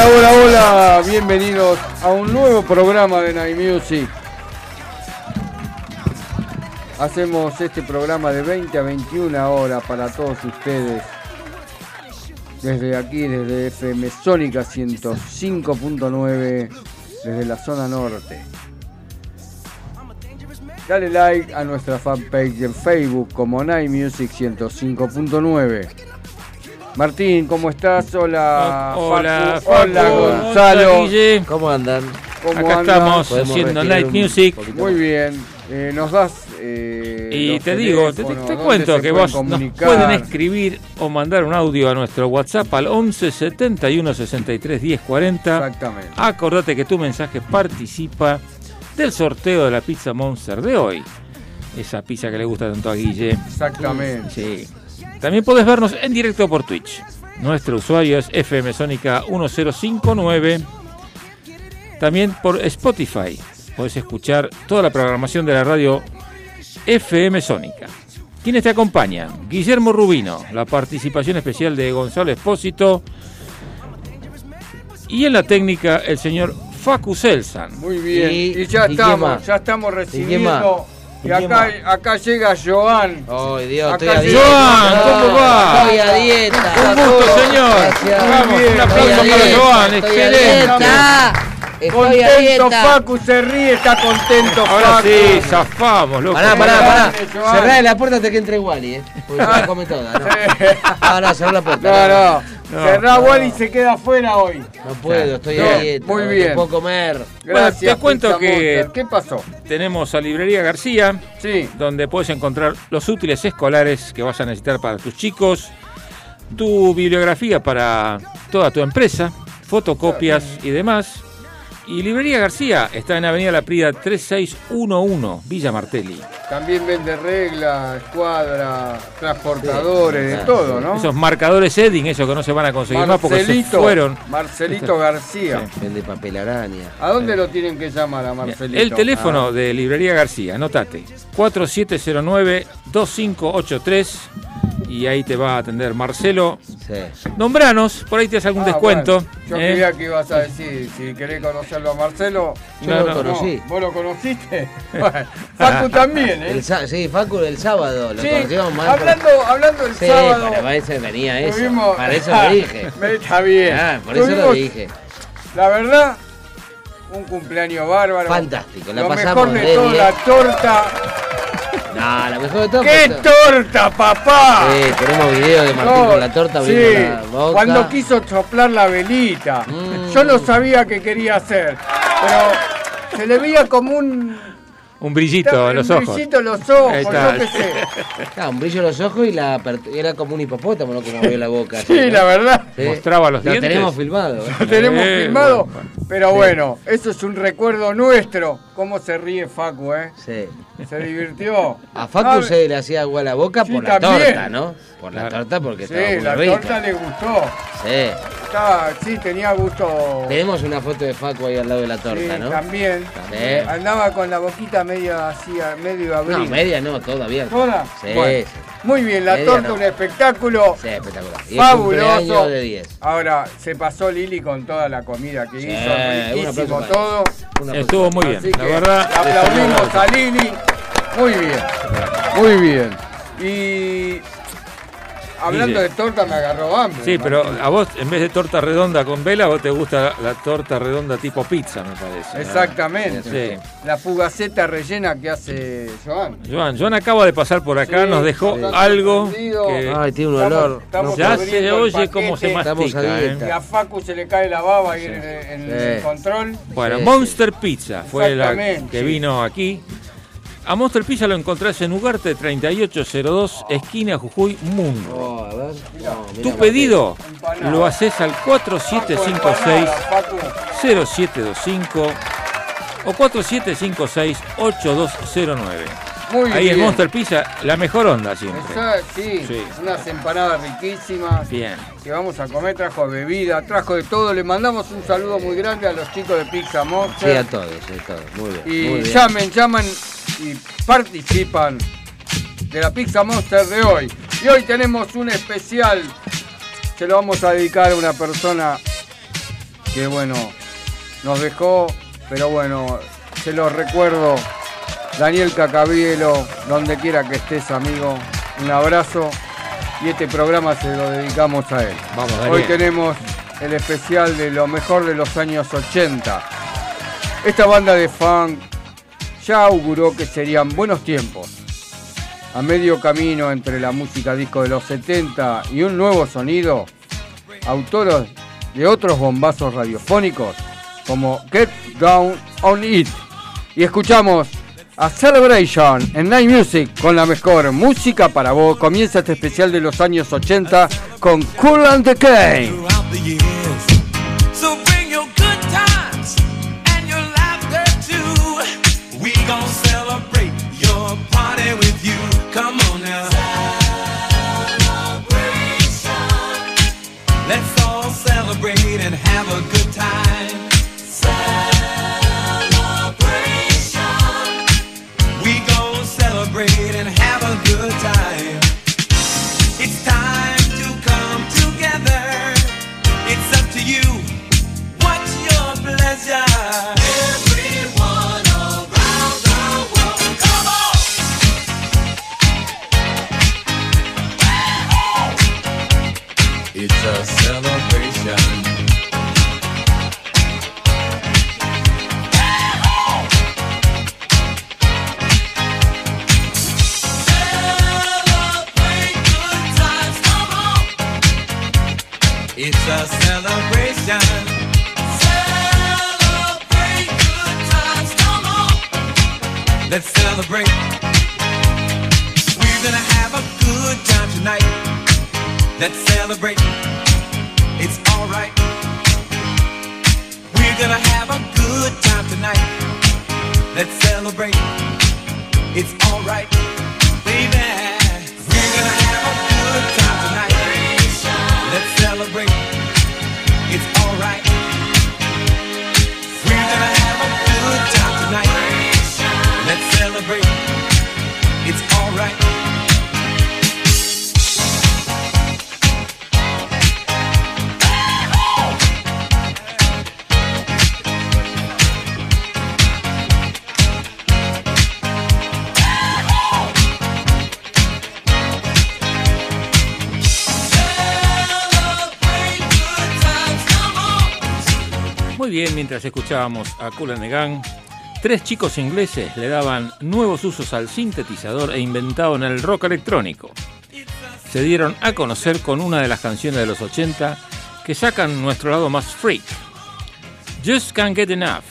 Hola, hola, hola, bienvenidos a un nuevo programa de Night Music. Hacemos este programa de 20 a 21 horas para todos ustedes. Desde aquí, desde FM Sónica 105.9, desde la zona norte. Dale like a nuestra fanpage en Facebook como Night Music 105.9. Martín, ¿cómo estás? Hola, Hola, Facu. hola Facu. Gonzalo. Hola, Guille. ¿Cómo andan? ¿Cómo Acá estamos haciendo Night Music. Muy bien. Eh, nos das. eh, Y te digo, te, cuento que vos nos pueden escribir o mandar un audio a nuestro WhatsApp al 11 71 63 10 40. Exactamente. Acordate que tu mensaje participa del sorteo de la pizza Monster de hoy. Esa pizza que le gusta tanto a Guille. Exactamente. Sí. También podés vernos en directo por Twitch. Nuestro usuario es FM Sónica 1059. También por Spotify. Podés escuchar toda la programación de la radio FM Sónica. ¿Quiénes te acompañan? Guillermo Rubino, la participación especial de Gonzalo Espósito. Y en la técnica, el señor Facu Selsan. Muy bien. Y- Y, ya ¿y qué estamos, ya estamos recibiendo. Y, ¿Y qué acá, acá llega Joan. Ay, Dios, Acá estoy a sí. dieta. Joan, ¿cómo va? Estoy a dieta. Un gusto, señor. Gracias. Vamos, un aplauso para Joan, excelente. Estoy Contento. Facu se ríe, está contento Ahora Facu. sí, zafamos, loco. Pará, pará, pará. Cerrá la puerta hasta que entre Wally, eh. Porque se la come toda, ¿no? No, no, cerrá la puerta. No, no. No, Cerrá no. Wally y se queda afuera hoy. No puedo, estoy No, a dieta. muy no bien. puedo comer. Gracias. te cuento que- Monster. ¿Qué pasó? Tenemos a Librería García, Sí. donde puedes encontrar los útiles escolares que vas a necesitar para tus chicos, tu bibliografía para toda tu empresa, fotocopias y demás. Y Librería García está en Avenida La Prida 3611, Villa Martelli. También vende reglas, escuadra, transportadores, de todo, ¿no? Esos marcadores Edding, esos que no se van a conseguir más porque se fueron. Marcelito García. Vende papel araña. ¿A dónde lo tienen que llamar a Marcelito? El teléfono Ah, de Librería García, anotate, 4709-2583 y ahí te va a atender Marcelo. Sí. Nombranos, por ahí te hace algún ah, descuento. bueno. Yo ¿eh? creía que ibas a decir, si querés conocerlo a Marcelo. Yo No, lo no, conocí. ¿Vos lo conociste? Bueno, Facu también, ¿eh? El sí, Facu el sábado. Lo Sí, conocimos más. hablando, hablando del Sí, sábado. para eso venía eso. tuvimos- Para eso lo dije. Me- Está bien. Ah, por eso lo dije. La verdad, un cumpleaños bárbaro. Fantástico, la Lo pasamos mejor de bien. la torta. No, la mejor de todo. ¡Qué fue torta, papá! Sí, tenemos video de Martín No, con la torta sí, abriendo la boca. cuando quiso soplar la velita. Mm. Yo no sabía qué quería hacer, pero se le veía como un... Un brillito en los un ojos. brillito en los ojos, yo qué sé. Ah, un brillo en los ojos y la era como un hipopótamo, ¿no? Como abrió la boca. Sí, ¿no? la verdad. Sí. Mostraba los Lo dientes. tenemos filmado. ¿eh? Lo tenemos Eh, filmado, bueno, pero bueno, eso es un recuerdo nuestro. Cómo se ríe Facu, ¿eh? Sí. Se divirtió. A Facu Ah, se le hacía agua a la boca Sí, por la también. torta, ¿no? Por la torta porque estaba Sí, muy la rica. torta le gustó. Sí. Estaba, sí, tenía gusto. Tenemos una foto de Facu ahí al lado de la torta, Sí, ¿no? también. Sí. Andaba con la boquita medio así, medio abril. No, media no, todavía. ¿Toda? Sí, Bueno, sí. Muy bien, la Media torta, no. un espectáculo. Sí, espectacular. Y Fabuloso. cumpleaños de 10. Ahora, se pasó Lili con toda la comida que Sí, hizo, riquísimo todo. Una Estuvo muy bien, Así la que verdad. aplaudimos a Lili. Muy bien, muy bien. Y hablando de torta me agarró hambre. Sí, pero a vos, en vez de torta redonda con vela, a vos te gusta la, la torta redonda tipo pizza, me parece. Exactamente. Sí. La fugaceta rellena que hace Joan. Joan, Joan acaba de pasar por acá, Sí, nos dejó sí. algo que Ay, tiene un Estamos- olor. estamos ya se oye cómo se mastica. a ¿eh? Y a Facu se le cae la baba ahí en, en el control. Bueno, Sí, Monster Pizza fue la que sí. vino aquí. A Monster Pizza lo encontrás en Ugarte 3802, esquina Jujuy Mundo. Oh, a ver. No, Tu pedido Empanada. lo haces al 4756 Facu, 0725 o 4756-8209. Muy Ahí bien. en Monster Pizza, la mejor onda siempre. Sí, Sí. unas empanadas riquísimas Bien. que vamos a comer. Trajo bebida, trajo de todo. Le mandamos un saludo muy grande a los chicos de Pizza Sí, Monster. a todos, a todos. Muy bien. y muy bien. llamen, llaman y participan de la Pizza Monster de hoy. Y hoy tenemos un especial. Se lo vamos a dedicar a una persona que, bueno, nos dejó, pero bueno, se lo recuerdo. Daniel Cacabielo, donde quiera que estés, amigo, un abrazo. Y este programa se lo dedicamos a él. Vamos, Hoy tenemos el especial de lo mejor de los años 80. Esta banda de funk ya auguró que serían buenos tiempos. A medio camino entre la música disco de los 70 y un nuevo sonido, autores de otros bombazos radiofónicos como Get Down on It. Y escuchamos a Celebration en Night Music con la mejor música para vos. Comienza este especial de los años 80 con Cool and the Game. A Gang, tres chicos ingleses le daban nuevos usos al sintetizador e inventaron el rock electrónico. Se dieron a conocer con una de las canciones de los 80 que sacan nuestro lado más freak. Just Can't Get Enough.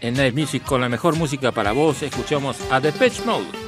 En Night Music con la mejor música para vos escuchamos a The Pitch Mode.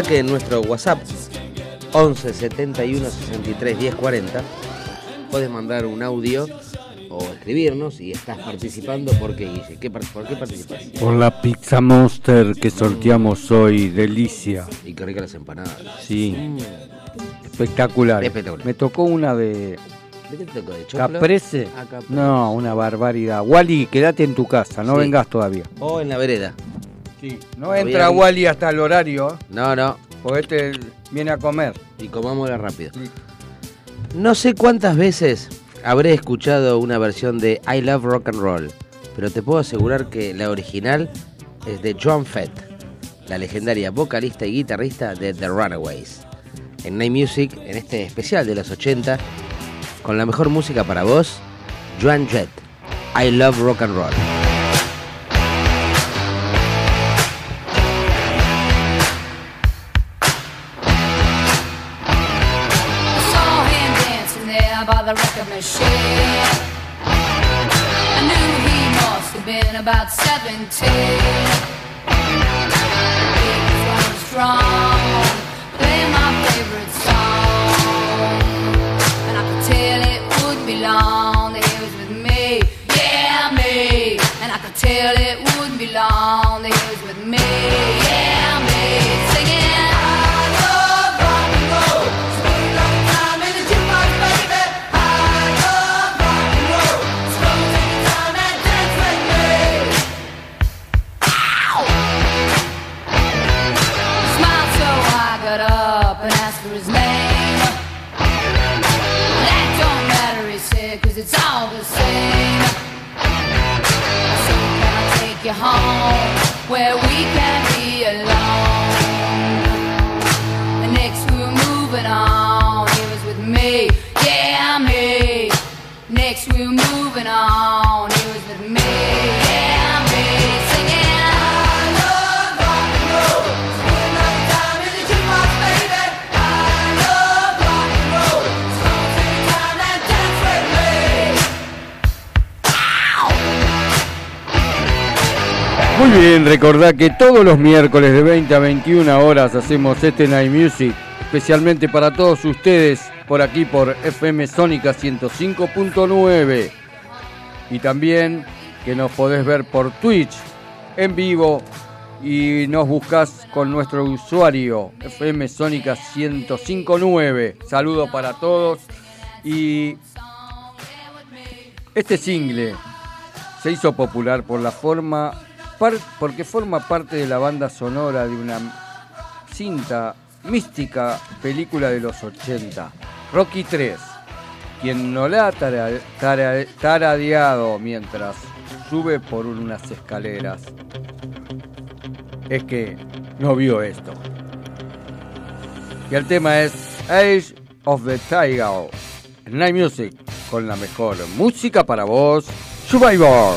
Recordá que en nuestro WhatsApp 11 71 63 10 40 puedes mandar un audio o escribirnos y estás participando. ¿Por qué, Guille? ¿Qué ¿Por qué participas? Por la Pizza Monster que sorteamos hoy, delicia. Y qué rica las empanadas. Sí, espectacular. Espectacular. Me tocó una de ¿De qué te tocó? ¿De choclo? Caprese. Ah, caprese. No, una barbaridad. Wally, quédate en tu casa, no Sí. vengas todavía. O en la vereda. No entra bien. Wally hasta el horario. No, no. porque este viene a comer. Y comámosla rápido. Sí. No sé cuántas veces habré escuchado una versión de I Love Rock and Roll, pero te puedo asegurar que la original es de Joan Fett, la legendaria vocalista y guitarrista de The Runaways. En Night Music, en este especial de los 80, con la mejor música para vos, Joan Jett, I Love Rock and Roll. into recordá que todos los miércoles de 20 a 21 horas hacemos este Night Music, especialmente para todos ustedes por aquí por FM Sónica 105.9 y también que nos podés ver por Twitch en vivo y nos buscas con nuestro usuario FM Sónica 105.9. Saludo para todos y este single se hizo popular por la forma porque forma parte de la banda sonora de una cinta mística película de los 80, Rocky 3. Quien no la ha tara- tara- taradeado mientras sube por unas escaleras es que no vio esto. Y el tema es Age of the Tiger, Night Music, con la mejor música para vos, Survivor.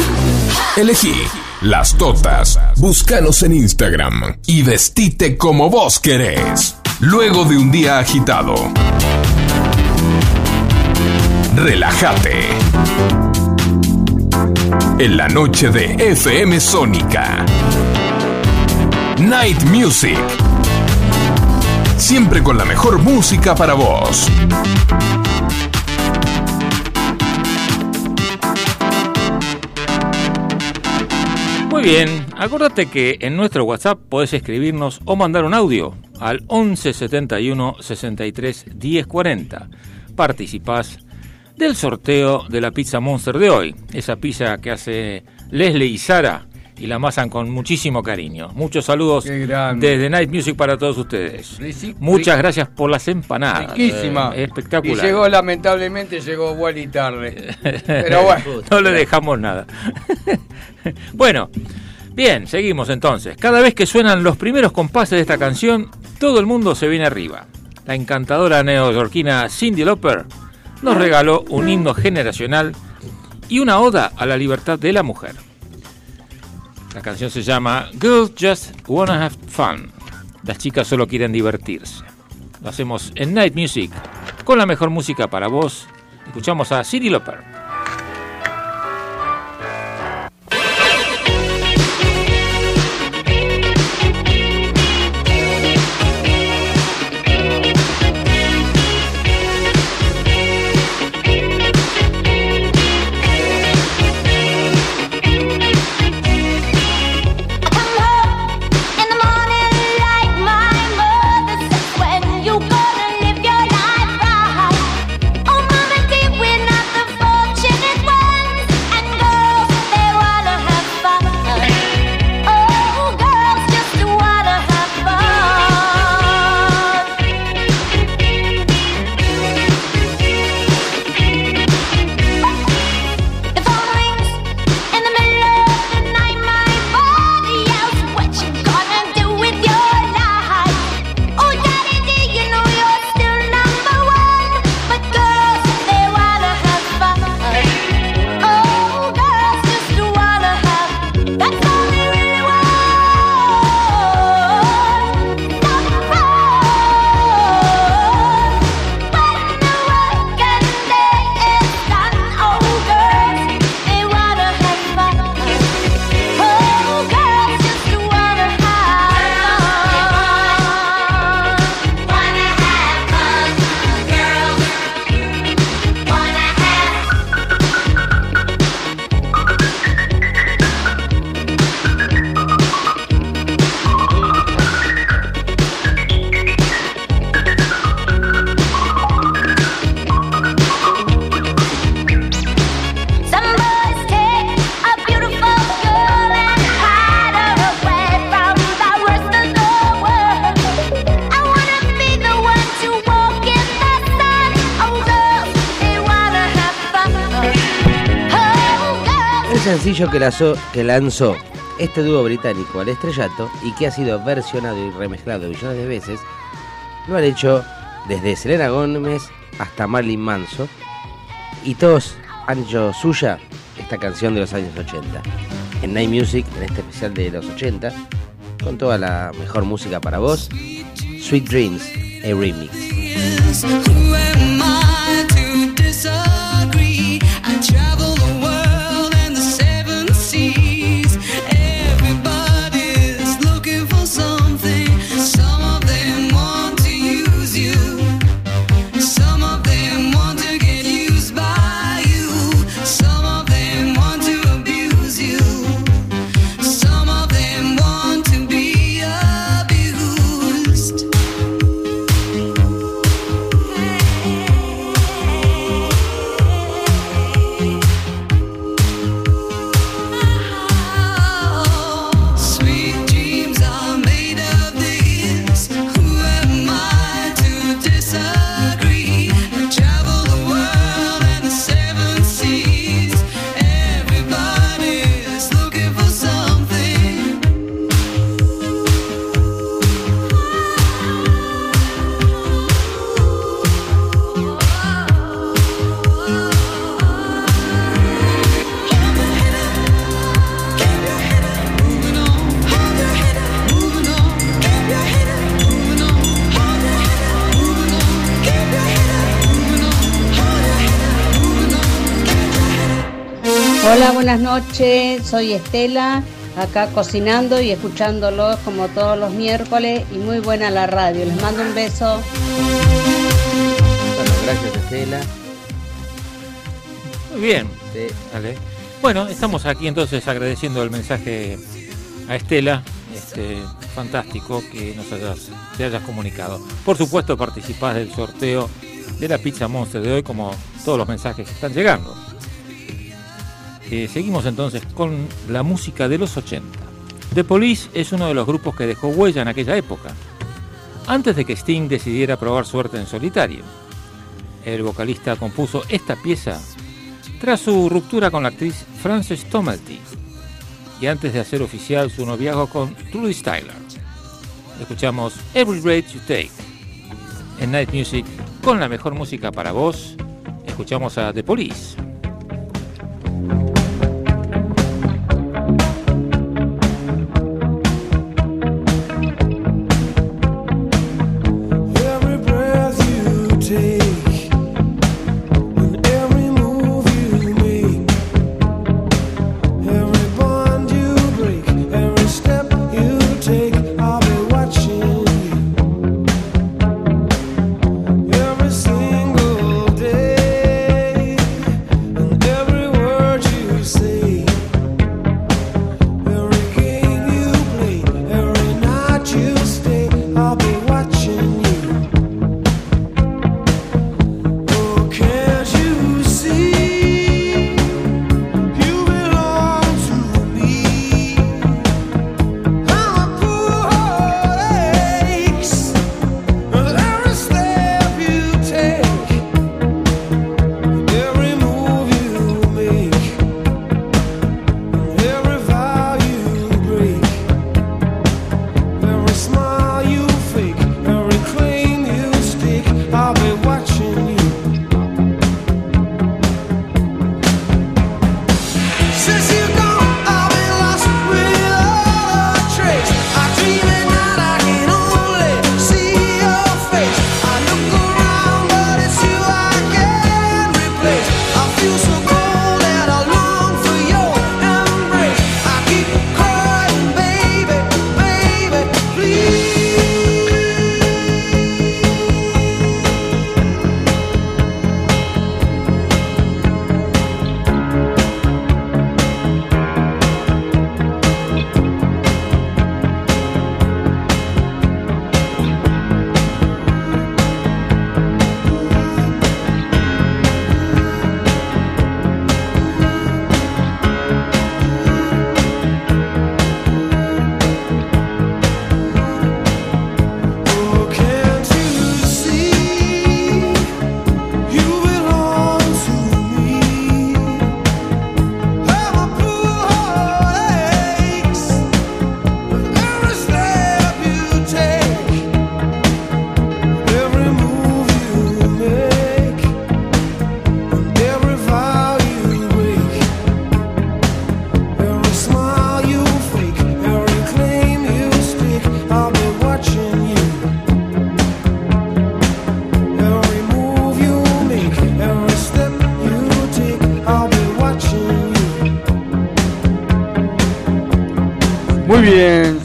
Elegí las totas. Búscanos en Instagram y vestite como vos querés. Luego de un día agitado. Relájate. En la noche de FM Sónica. Night Music. Siempre con la mejor música para vos. Muy bien, acuérdate que en nuestro WhatsApp podés escribirnos o mandar un audio al 11 71 63 10 40. Participás del sorteo de la pizza Monster de hoy. Esa pizza que hace Leslie y Sara y la amasan con muchísimo cariño. Muchos saludos desde Night Music para todos ustedes. Muchas gracias por las empanadas. Riquísima. Eh, espectacular. Y llegó, lamentablemente, llegó Wally tarde. Pero bueno. no le dejamos nada. bueno, bien, seguimos entonces. Cada vez que suenan los primeros compases de esta canción, todo el mundo se viene arriba. La encantadora neoyorquina Cindy Lauper nos regaló un himno generacional y una oda a la libertad de la mujer. La canción se llama Girls Just Wanna Have Fun. Las chicas solo quieren divertirse. Lo hacemos en Night Music con la mejor música para vos. Escuchamos a Cindy Lauper. Que, lanzó, este dúo británico al estrellato y que ha sido versionado y remezclado millones de veces, lo han hecho desde Selena Gómez hasta Marilyn Manson y todos han hecho suya esta canción de los años 80. En Night Music, en este especial de los 80, con toda la mejor música para vos, Sweet Dreams, a remix. Noches. Soy Estela, acá cocinando y escuchándolos como todos los miércoles y muy buena la radio. Les mando un beso. Bueno, gracias Estela. Muy bien. Sí. Dale. Bueno, estamos aquí entonces agradeciendo el mensaje a Estela. Este, fantástico que nos hayas, te hayas comunicado. Por supuesto, participás del sorteo de la Pizza Monster de hoy, como todos los mensajes que están llegando. Eh, seguimos entonces con la música de los 80. The Police es uno de los grupos que dejó huella en aquella época, antes de que Sting decidiera probar suerte en solitario. El vocalista compuso esta pieza tras su ruptura con la actriz Frances Tomelty y antes de hacer oficial su noviazgo con Trudy Styler. Escuchamos Every Breath You Take en Night Music con la mejor música para vos. Escuchamos a The Police.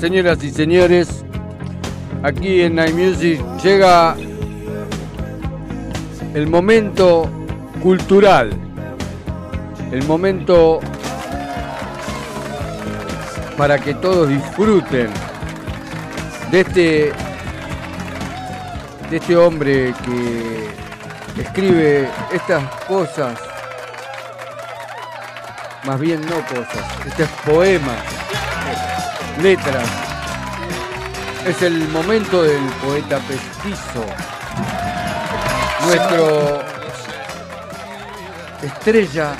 Señoras y señores. Aquí en Night llega el momento cultural. El momento para que todos disfruten de este de este hombre que escribe estas cosas más bien no cosas, estos poemas, letras. Es el momento del poeta pestizo, nuestro estrella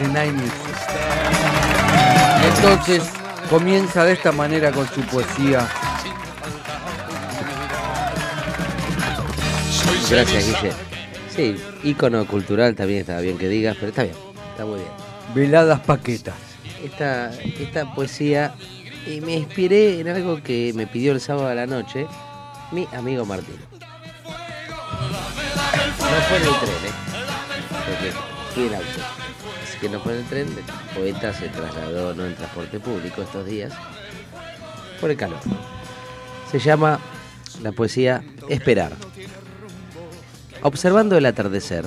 de Music. Entonces comienza de esta manera con su poesía. Gracias, Guille. Sí, ícono cultural también está bien que digas, pero está bien, está muy bien. Veladas Paquetas. Esta, esta poesía eh, me inspiré en algo que me pidió el sábado a la noche mi amigo Martín. No fue en el tren, ¿eh? Porque fui en auto. Así que no fue en el tren. El poeta se trasladó no en transporte público estos días por el calor. Se llama la poesía Esperar. Observando el atardecer,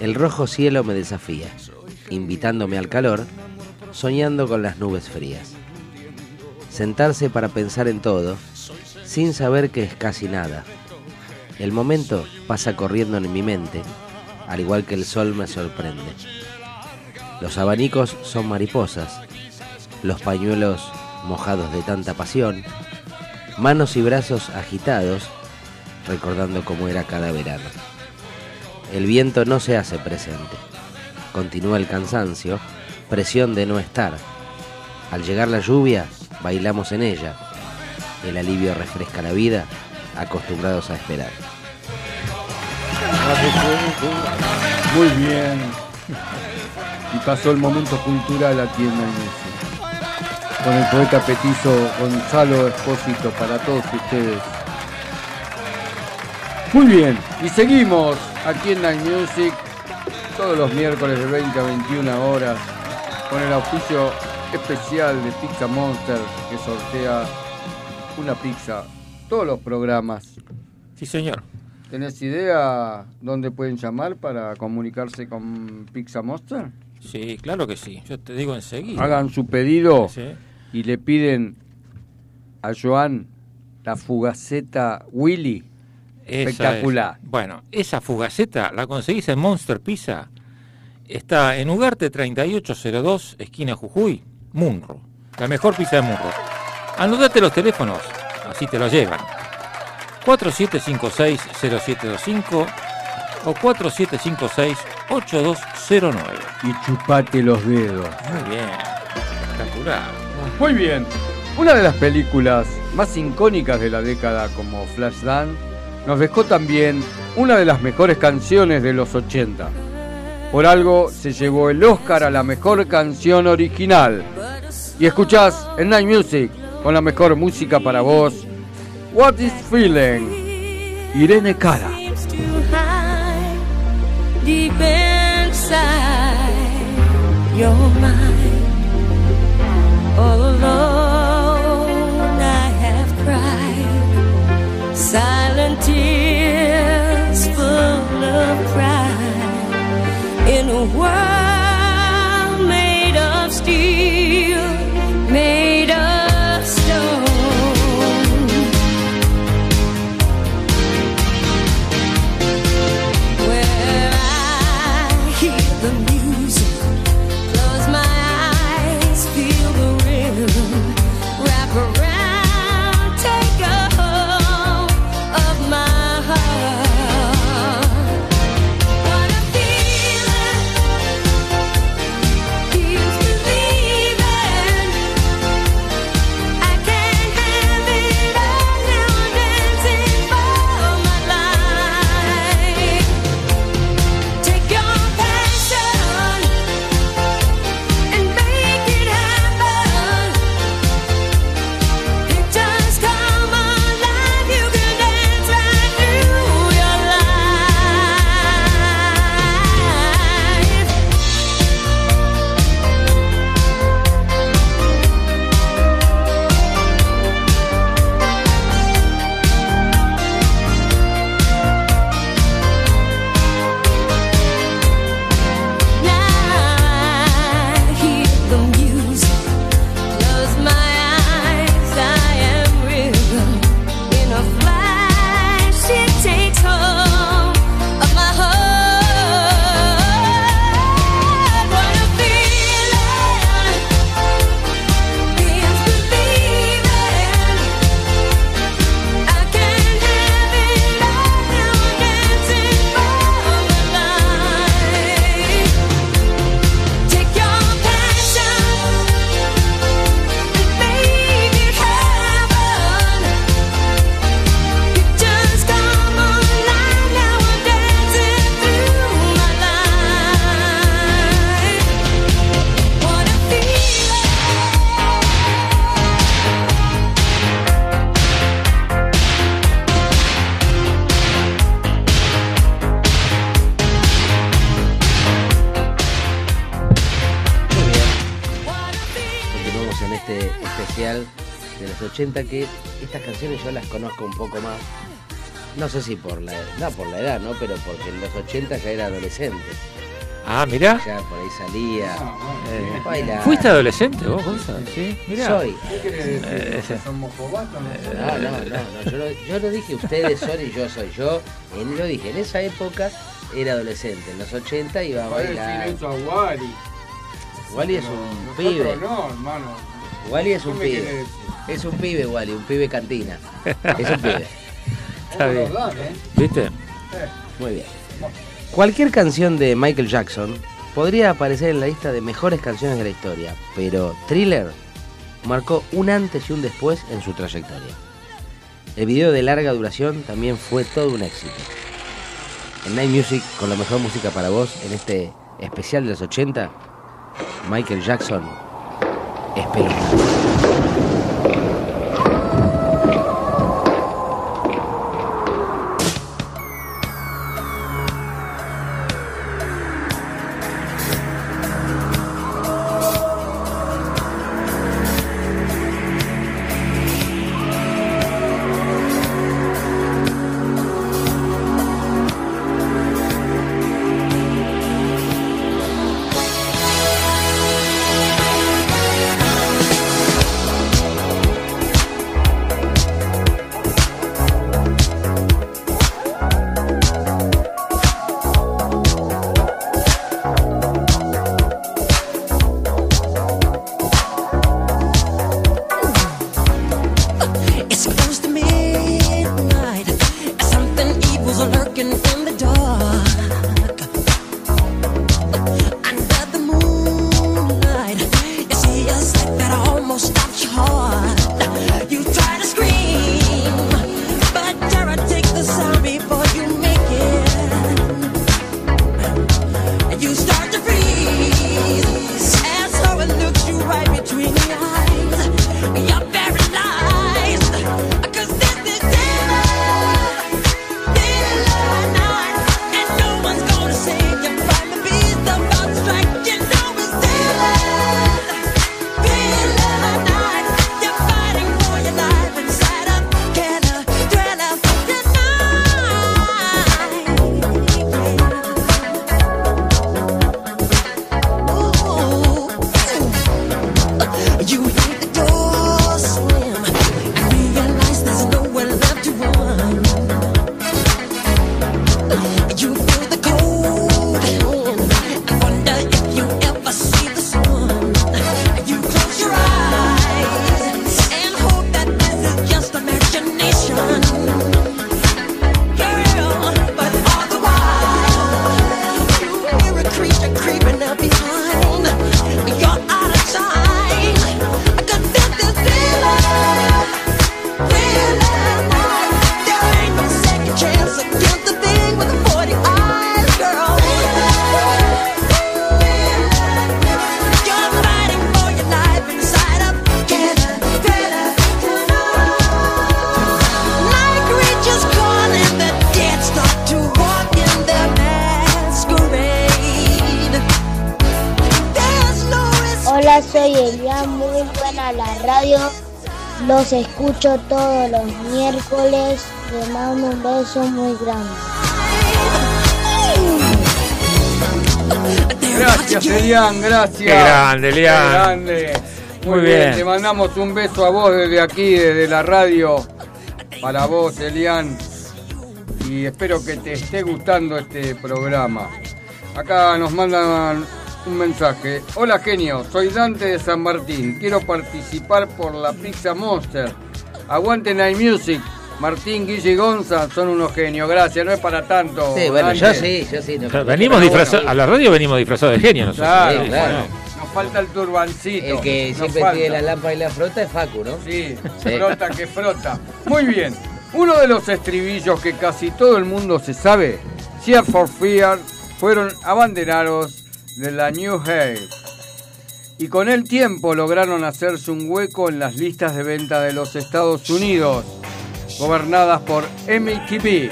el rojo cielo me desafía, invitándome al calor, soñando con las nubes frías. Sentarse para pensar en todo, sin saber que es casi nada. El momento pasa corriendo en mi mente, al igual que el sol me sorprende. Los abanicos son mariposas, los pañuelos mojados de tanta pasión, manos y brazos agitados, recordando cómo era cada verano. El viento no se hace presente. Continúa el cansancio, presión de no estar. Al llegar la lluvia, bailamos en ella. El alivio refresca la vida, acostumbrados a esperar. Muy bien. Y pasó el momento cultural aquí en Night Music. Con el poeta petizo Gonzalo Espósito para todos ustedes. Muy bien, y seguimos aquí en Night Music todos los miércoles de 20 a 21 horas con el auspicio especial de Pizza Monster que sortea una pizza todos los programas. Sí, señor. ¿Tenés idea dónde pueden llamar para comunicarse con Pizza Monster? Sí, claro que sí. Yo te digo enseguida. Hagan su pedido Sí. y le piden a Joan la fugaceta Willy. Esa Espectacular. es. Bueno, esa fugaceta la conseguís en Monster Pizza. Está en Ugarte 3802, esquina Jujuy, Munro. La mejor pizza de Munro. Anudate los teléfonos, así te lo llevan. 4756-0725 o 4756-8209. Y chupate los dedos. Muy bien, espectacular. Muy bien. Una de las películas más icónicas de la década como Flashdance nos dejó también una de las mejores canciones de los 80. Por algo se llevó el Oscar a la mejor canción original. Y escuchás en Night Music con la mejor música para vos. What is Feeling? Irene Cara. Especial de los 80 que estas canciones yo las conozco un poco más. No sé si por la, no por la edad, ¿no? Pero porque en los 80 ya era adolescente. Ah, mirá. Ya por ahí salía. Eh, bailaba. ¿Fuiste adolescente vos, Gonzalo? Sí, mirá. Soy. ¿Qué quiere decir? Eh. ¿Somos jovatos? No, no, no, no, Yo, lo, yo lo dije, ustedes son y yo soy. Yo en, lo dije, en esa época era adolescente. En los 80 iba a Puede decir bailar. eso a Wally. Wally es un nosotros pibe. no, hermano. Wally es un ¿Qué me quiere pibe. Es un pibe, Wally, un pibe cantina. Es un pibe. Está bien. ¿eh? ¿Viste? Muy bien. Cualquier canción de Michael Jackson podría aparecer en la lista de mejores canciones de la historia, pero Thriller marcó un antes y un después en su trayectoria. El video de larga duración también fue todo un éxito. En Night Music, con la mejor música para vos, en este especial de los 80, Michael Jackson, Espeluznante. Los escucho todos los miércoles. Les mando un beso muy grande. Gracias, Elian, gracias. Qué grande, Elian. Qué grande. Muy, Muy bien. bien. te mandamos un beso a vos desde aquí, desde la radio. Para vos, Elian. Y espero que te esté gustando este programa. Acá nos mandan un mensaje. Hola genio, soy Dante de San Martín. Quiero participar por la Pizza Monster. Aguante Night Music. Martín, Guille y Gonza son unos genios. Gracias, no es para tanto. Sí, bueno, yo Dante. sí, yo sí. no- Claro, venimos disfrazados, bueno. a la radio venimos disfrazados de genio nosotros. Claro, Sí, claro. Nos falta el turbancito. El que siempre tiene la lámpara y la frota es Facu, ¿no? Sí, Sí. frota que frota. Muy bien. Uno de los estribillos que casi todo el mundo se sabe, Fear for Fear, fueron abanderados de la New Hair. Y con el tiempo lograron hacerse un hueco en las listas de venta de los Estados Unidos, gobernadas por MTV.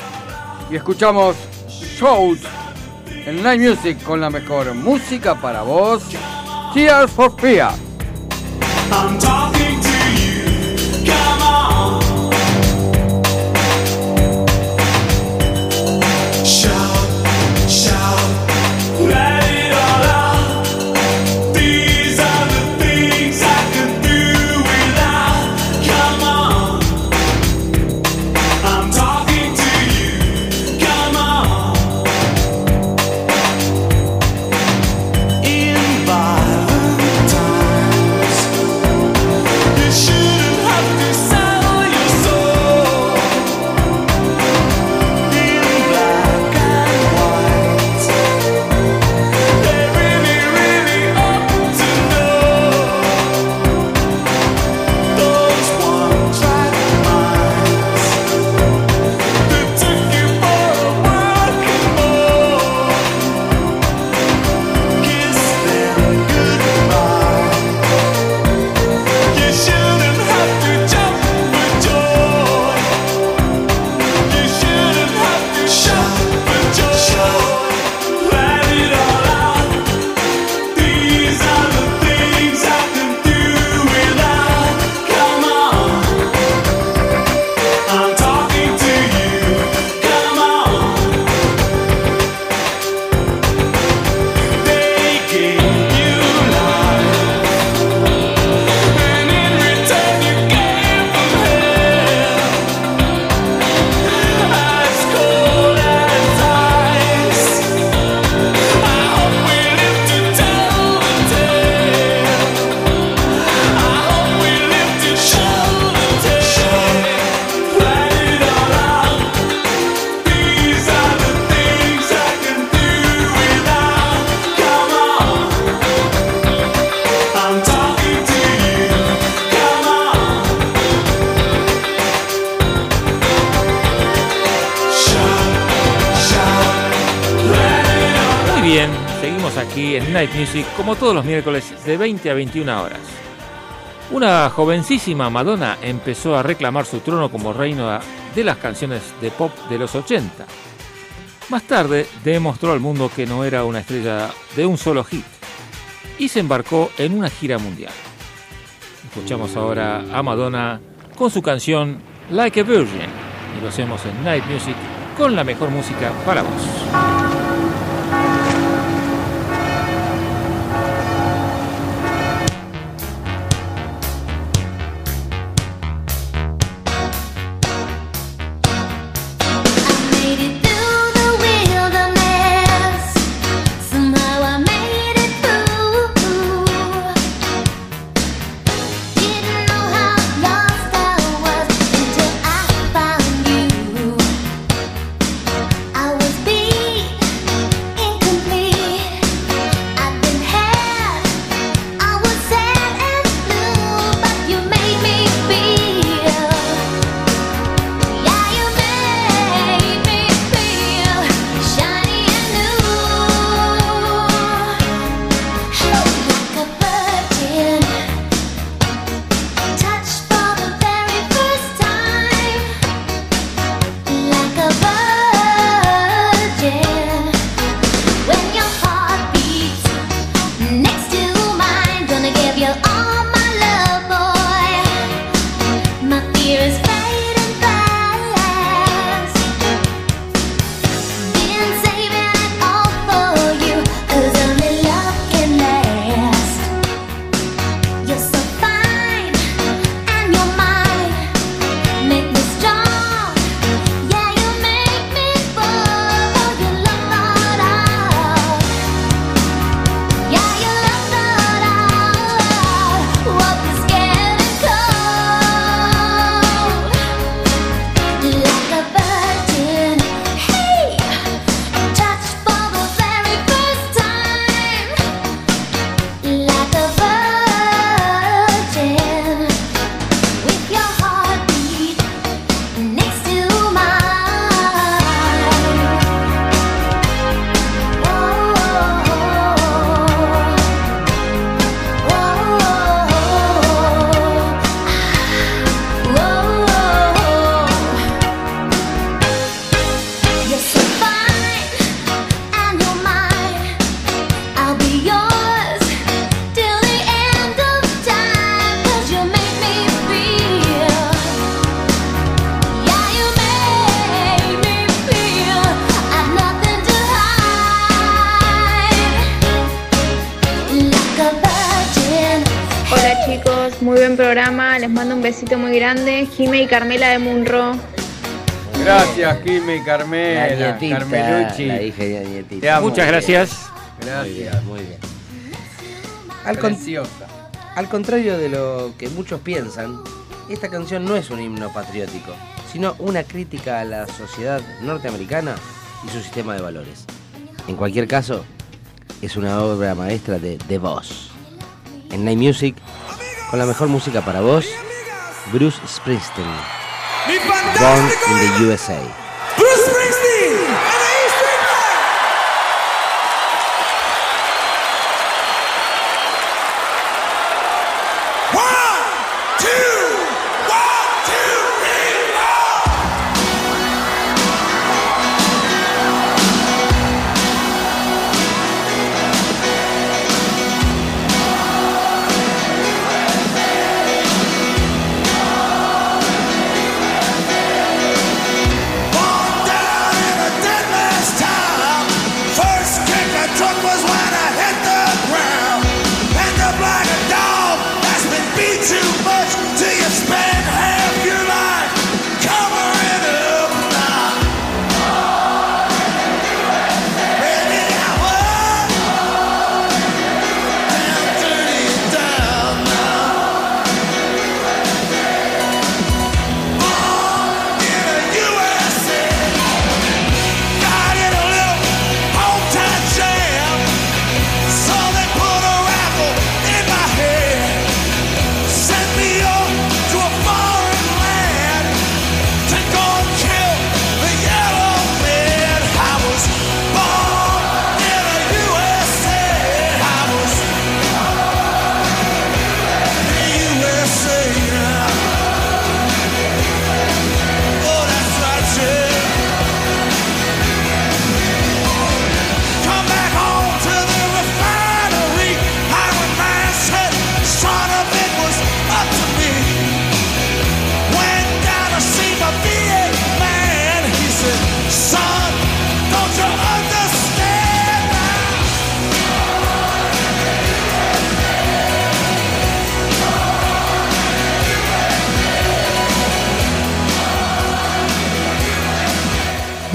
Y escuchamos Shout en Night Music con la mejor música para vos, Tears for Fear. Night Music como todos los miércoles de 20 a 21 horas. Una jovencísima Madonna empezó a reclamar su trono como reina de las canciones de pop de los 80. Más tarde demostró al mundo que no era una estrella de un solo hit y se embarcó en una gira mundial. Escuchamos ahora a Madonna con su canción Like a Virgin y lo hacemos en Night Music con la mejor música para vos. Grande. Jime y Carmela de Munro. Gracias, Jimmy, La Carmela, nietita, Carmelucci. la hija de la nietita. Te amo. Muchas gracias. Muy Gracias. bien, muy bien. Al, con- al contrario de lo que muchos piensan, esta canción no es un himno patriótico, sino una crítica a la sociedad norteamericana y su sistema de valores. En cualquier caso, es una obra maestra de The Boss. En Night Music, con la mejor música para vos, Bruce Springsteen. Born in the USA.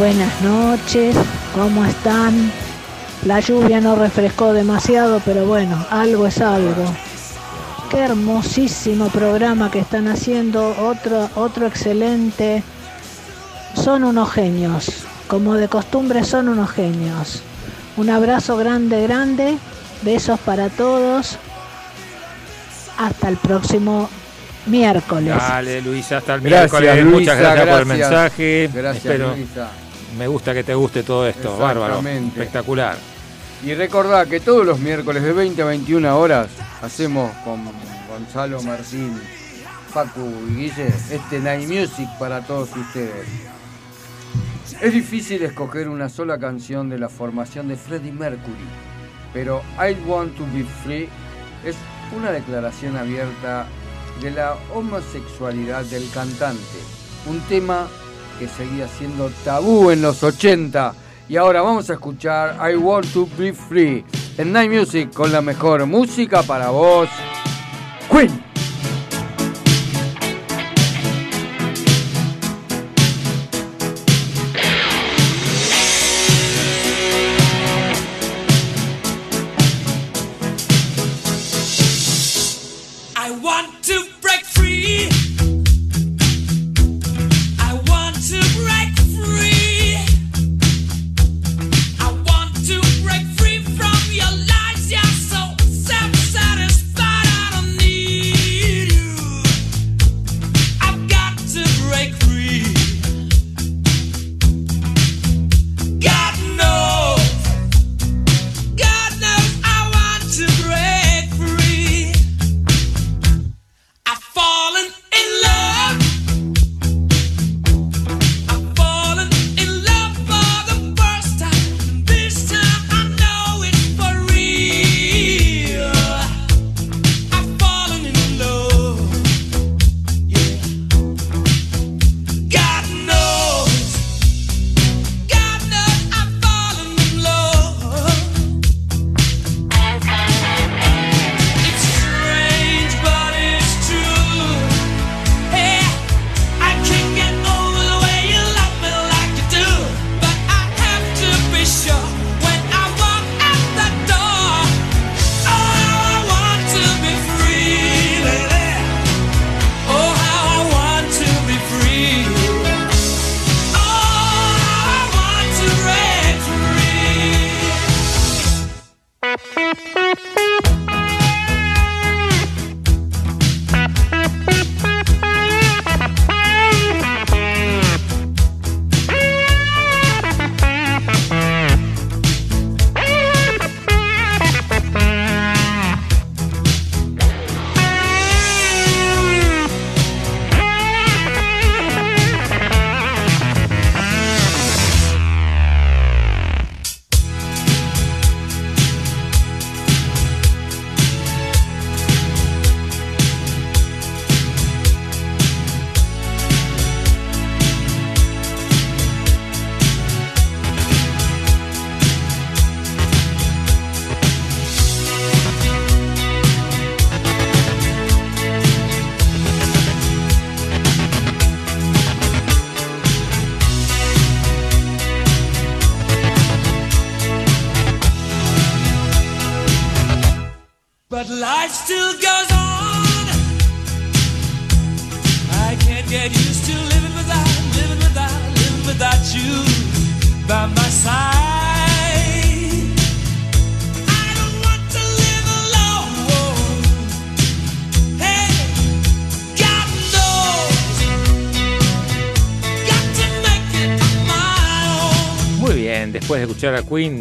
Buenas noches, ¿cómo están? La lluvia no refrescó demasiado, pero bueno, algo es algo. Qué hermosísimo programa que están haciendo, otro, otro excelente. Son unos genios, como de costumbre son unos genios. Un abrazo grande, grande, besos para todos. Hasta el próximo miércoles. Dale, Luisa, hasta el Gracias, miércoles. Luisa, Muchas gracias, por el mensaje. Gracias, Espero- Luisa. Me gusta que te guste todo esto. Bárbaro. Espectacular. Y recordá que todos los miércoles de 20 a 21 horas hacemos con Gonzalo Martín, Facu y Guille este Night Music para todos ustedes. Es difícil escoger una sola canción de la formación de Freddie Mercury, pero I Want to Be Free es una declaración abierta de la homosexualidad del cantante, un tema que seguía siendo tabú en los 80 y ahora vamos a escuchar I Want to Be Free en Night Music con la mejor música para vos, Queen.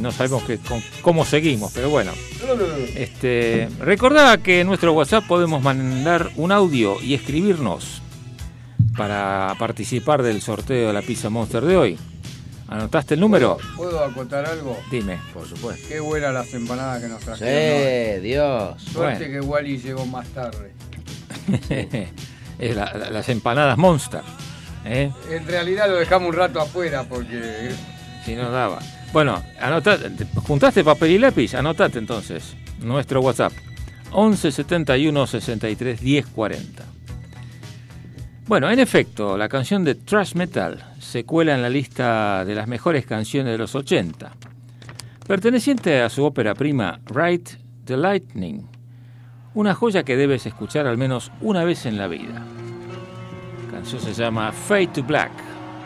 No sabemos que, con- cómo seguimos, pero bueno. Este, recordá que en nuestro WhatsApp podemos mandar un audio y escribirnos para participar del sorteo de la pizza Monster de hoy. ¿Anotaste el número? ¿Puedo acotar algo? Dime. Por supuesto. Qué buenas las empanadas que nos trajeron. Sí, Dios. Suerte Bueno. que Wally llegó más tarde. Es la- la- las empanadas Monster. ¿eh? En realidad lo dejamos un rato afuera porque Si no daba. Bueno, anota, te- juntaste papel y lápiz, anotate entonces. Nuestro WhatsApp. 11 71 63 10 40. Bueno, en efecto, la canción de Thrash Metal se cuela en la lista de las mejores canciones de los 80. Perteneciente a su ópera prima Ride the Lightning, una joya que debes escuchar al menos una vez en la vida. La canción se llama Fade to Black.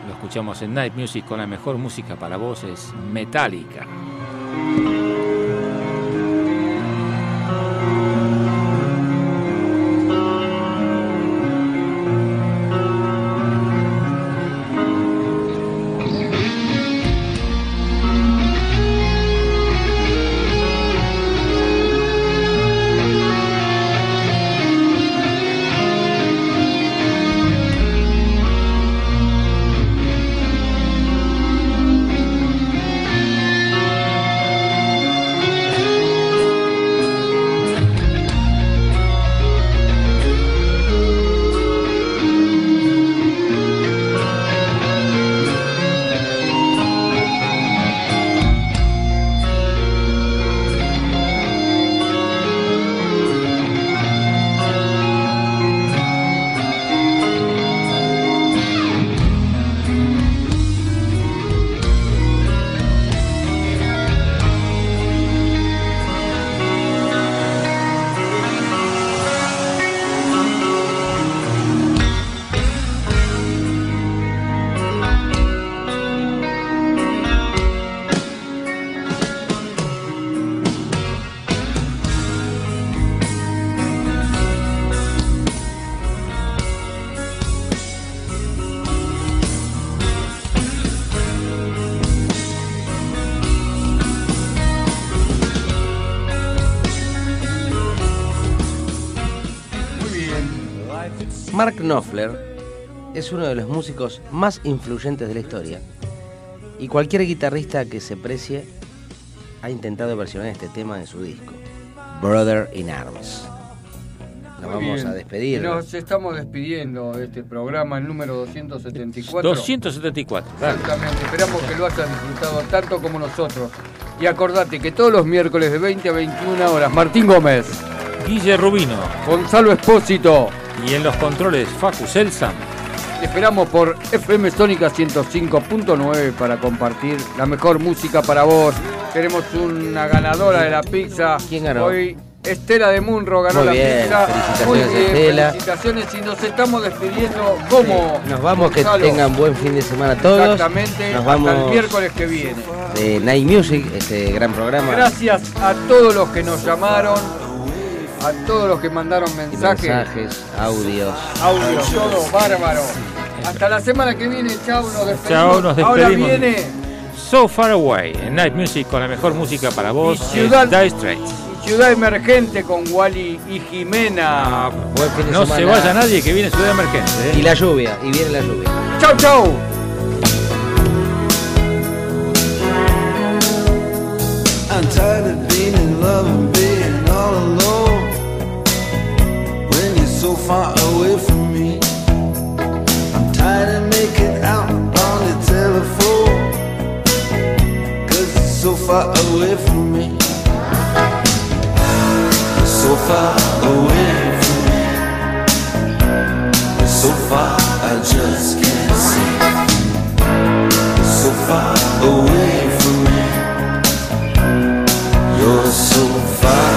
Lo escuchamos en Night Music con la mejor música para voces, Metallica. Mark Knopfler es uno de los músicos más influyentes de la historia. Y cualquier guitarrista que se precie ha intentado versionar este tema en su disco, Brother in Arms. Nos Muy vamos bien. a despedir. Nos estamos despidiendo de este programa, el número 274. 274. dale. Exactamente, esperamos que lo hayan disfrutado tanto como nosotros. Y acordate que todos los miércoles de 20 a 21 horas, Martín Gómez, Guille Rubino Gonzalo Espósito, y en los controles Facu Selsan. te esperamos por FM Sónica 105.9 para compartir la mejor música para vos. Tenemos una ganadora de la pizza. ¿Quién ganó? Hoy Estela de Munro ganó Muy la bien, pizza. felicitaciones, Estela. felicitaciones y nos estamos despidiendo como Nos vamos, que tengan buen fin de semana todos. Exactamente, Nos hasta el vamos miércoles que viene. de Night Music, este gran programa. Gracias a todos los que nos llamaron, a todos los que mandaron mensajes, Mensajes, audios. audio, todo bárbaro. Hasta la semana que viene, chao, nos despedimos. Chao, nos Ahora despedimos. viene So Far Away, en Night Music con la mejor música para vos, Y Ciudad- es Dire Straits. Ciudad Emergente con Wally y Jimena. De No se vaya nadie que viene Ciudad Emergente. ¿eh? Y la lluvia, y viene la lluvia. Chau, chau. I'm tired of being in love far away from me, I'm tired of making out on the telephone. Cause you're so far away from me. So far away from me. So far, I just can't see. You're so far away from me. You're so far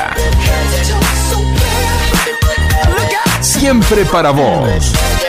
Siempre para vos.